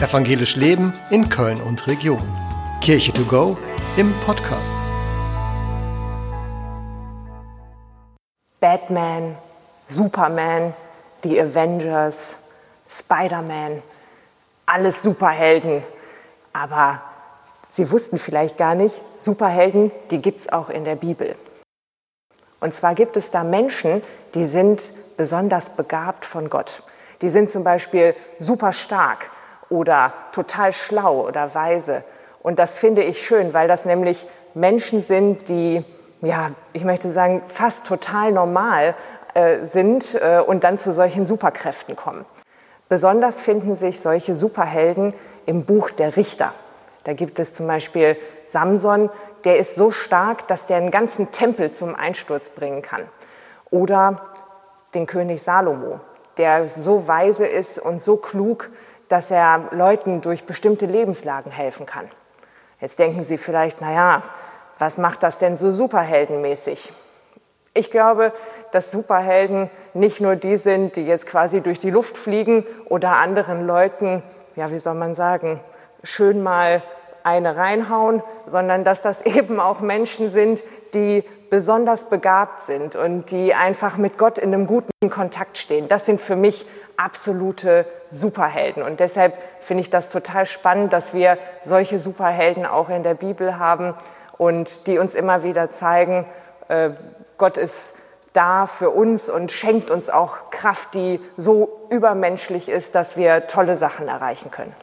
Evangelisch Leben in Köln und Region. Kirche to go im Podcast. Batman, Superman, die Avengers, Spider-Man, alles Superhelden. Aber Sie wussten vielleicht gar nicht, Superhelden, die gibt es auch in der Bibel. Und zwar gibt es da Menschen, die sind besonders begabt von Gott. Die sind zum Beispiel super stark oder total schlau oder weise. Und das finde ich schön, weil das nämlich Menschen sind, die, ja, ich möchte sagen, fast total normal äh, sind äh, und dann zu solchen Superkräften kommen. Besonders finden sich solche Superhelden im Buch der Richter. Da gibt es zum Beispiel Samson, der ist so stark, dass der einen ganzen Tempel zum Einsturz bringen kann. Oder den König Salomo, der so weise ist und so klug, dass er Leuten durch bestimmte Lebenslagen helfen kann. Jetzt denken Sie vielleicht, na ja, was macht das denn so superheldenmäßig? Ich glaube, dass Superhelden nicht nur die sind, die jetzt quasi durch die Luft fliegen oder anderen Leuten, ja, wie soll man sagen, schön mal eine reinhauen, sondern dass das eben auch Menschen sind, die besonders begabt sind und die einfach mit Gott in einem guten Kontakt stehen. Das sind für mich absolute Superhelden. Und deshalb finde ich das total spannend, dass wir solche Superhelden auch in der Bibel haben und die uns immer wieder zeigen, äh, Gott ist da für uns und schenkt uns auch Kraft, die so übermenschlich ist, dass wir tolle Sachen erreichen können.